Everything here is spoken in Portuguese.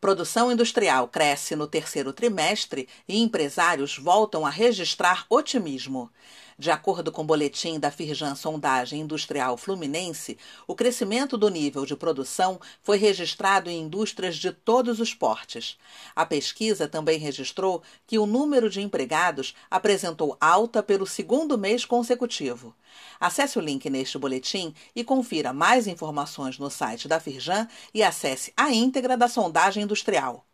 Produção industrial cresce no terceiro trimestre e empresários voltam a registrar otimismo. De acordo com o boletim da Firjan Sondagem Industrial Fluminense, o crescimento do nível de produção foi registrado em indústrias de todos os portes. A pesquisa também registrou que o número de empregados apresentou alta pelo segundo mês consecutivo. Acesse o link neste boletim e confira mais informações no site da Firjan e acesse a íntegra da sondagem industrial.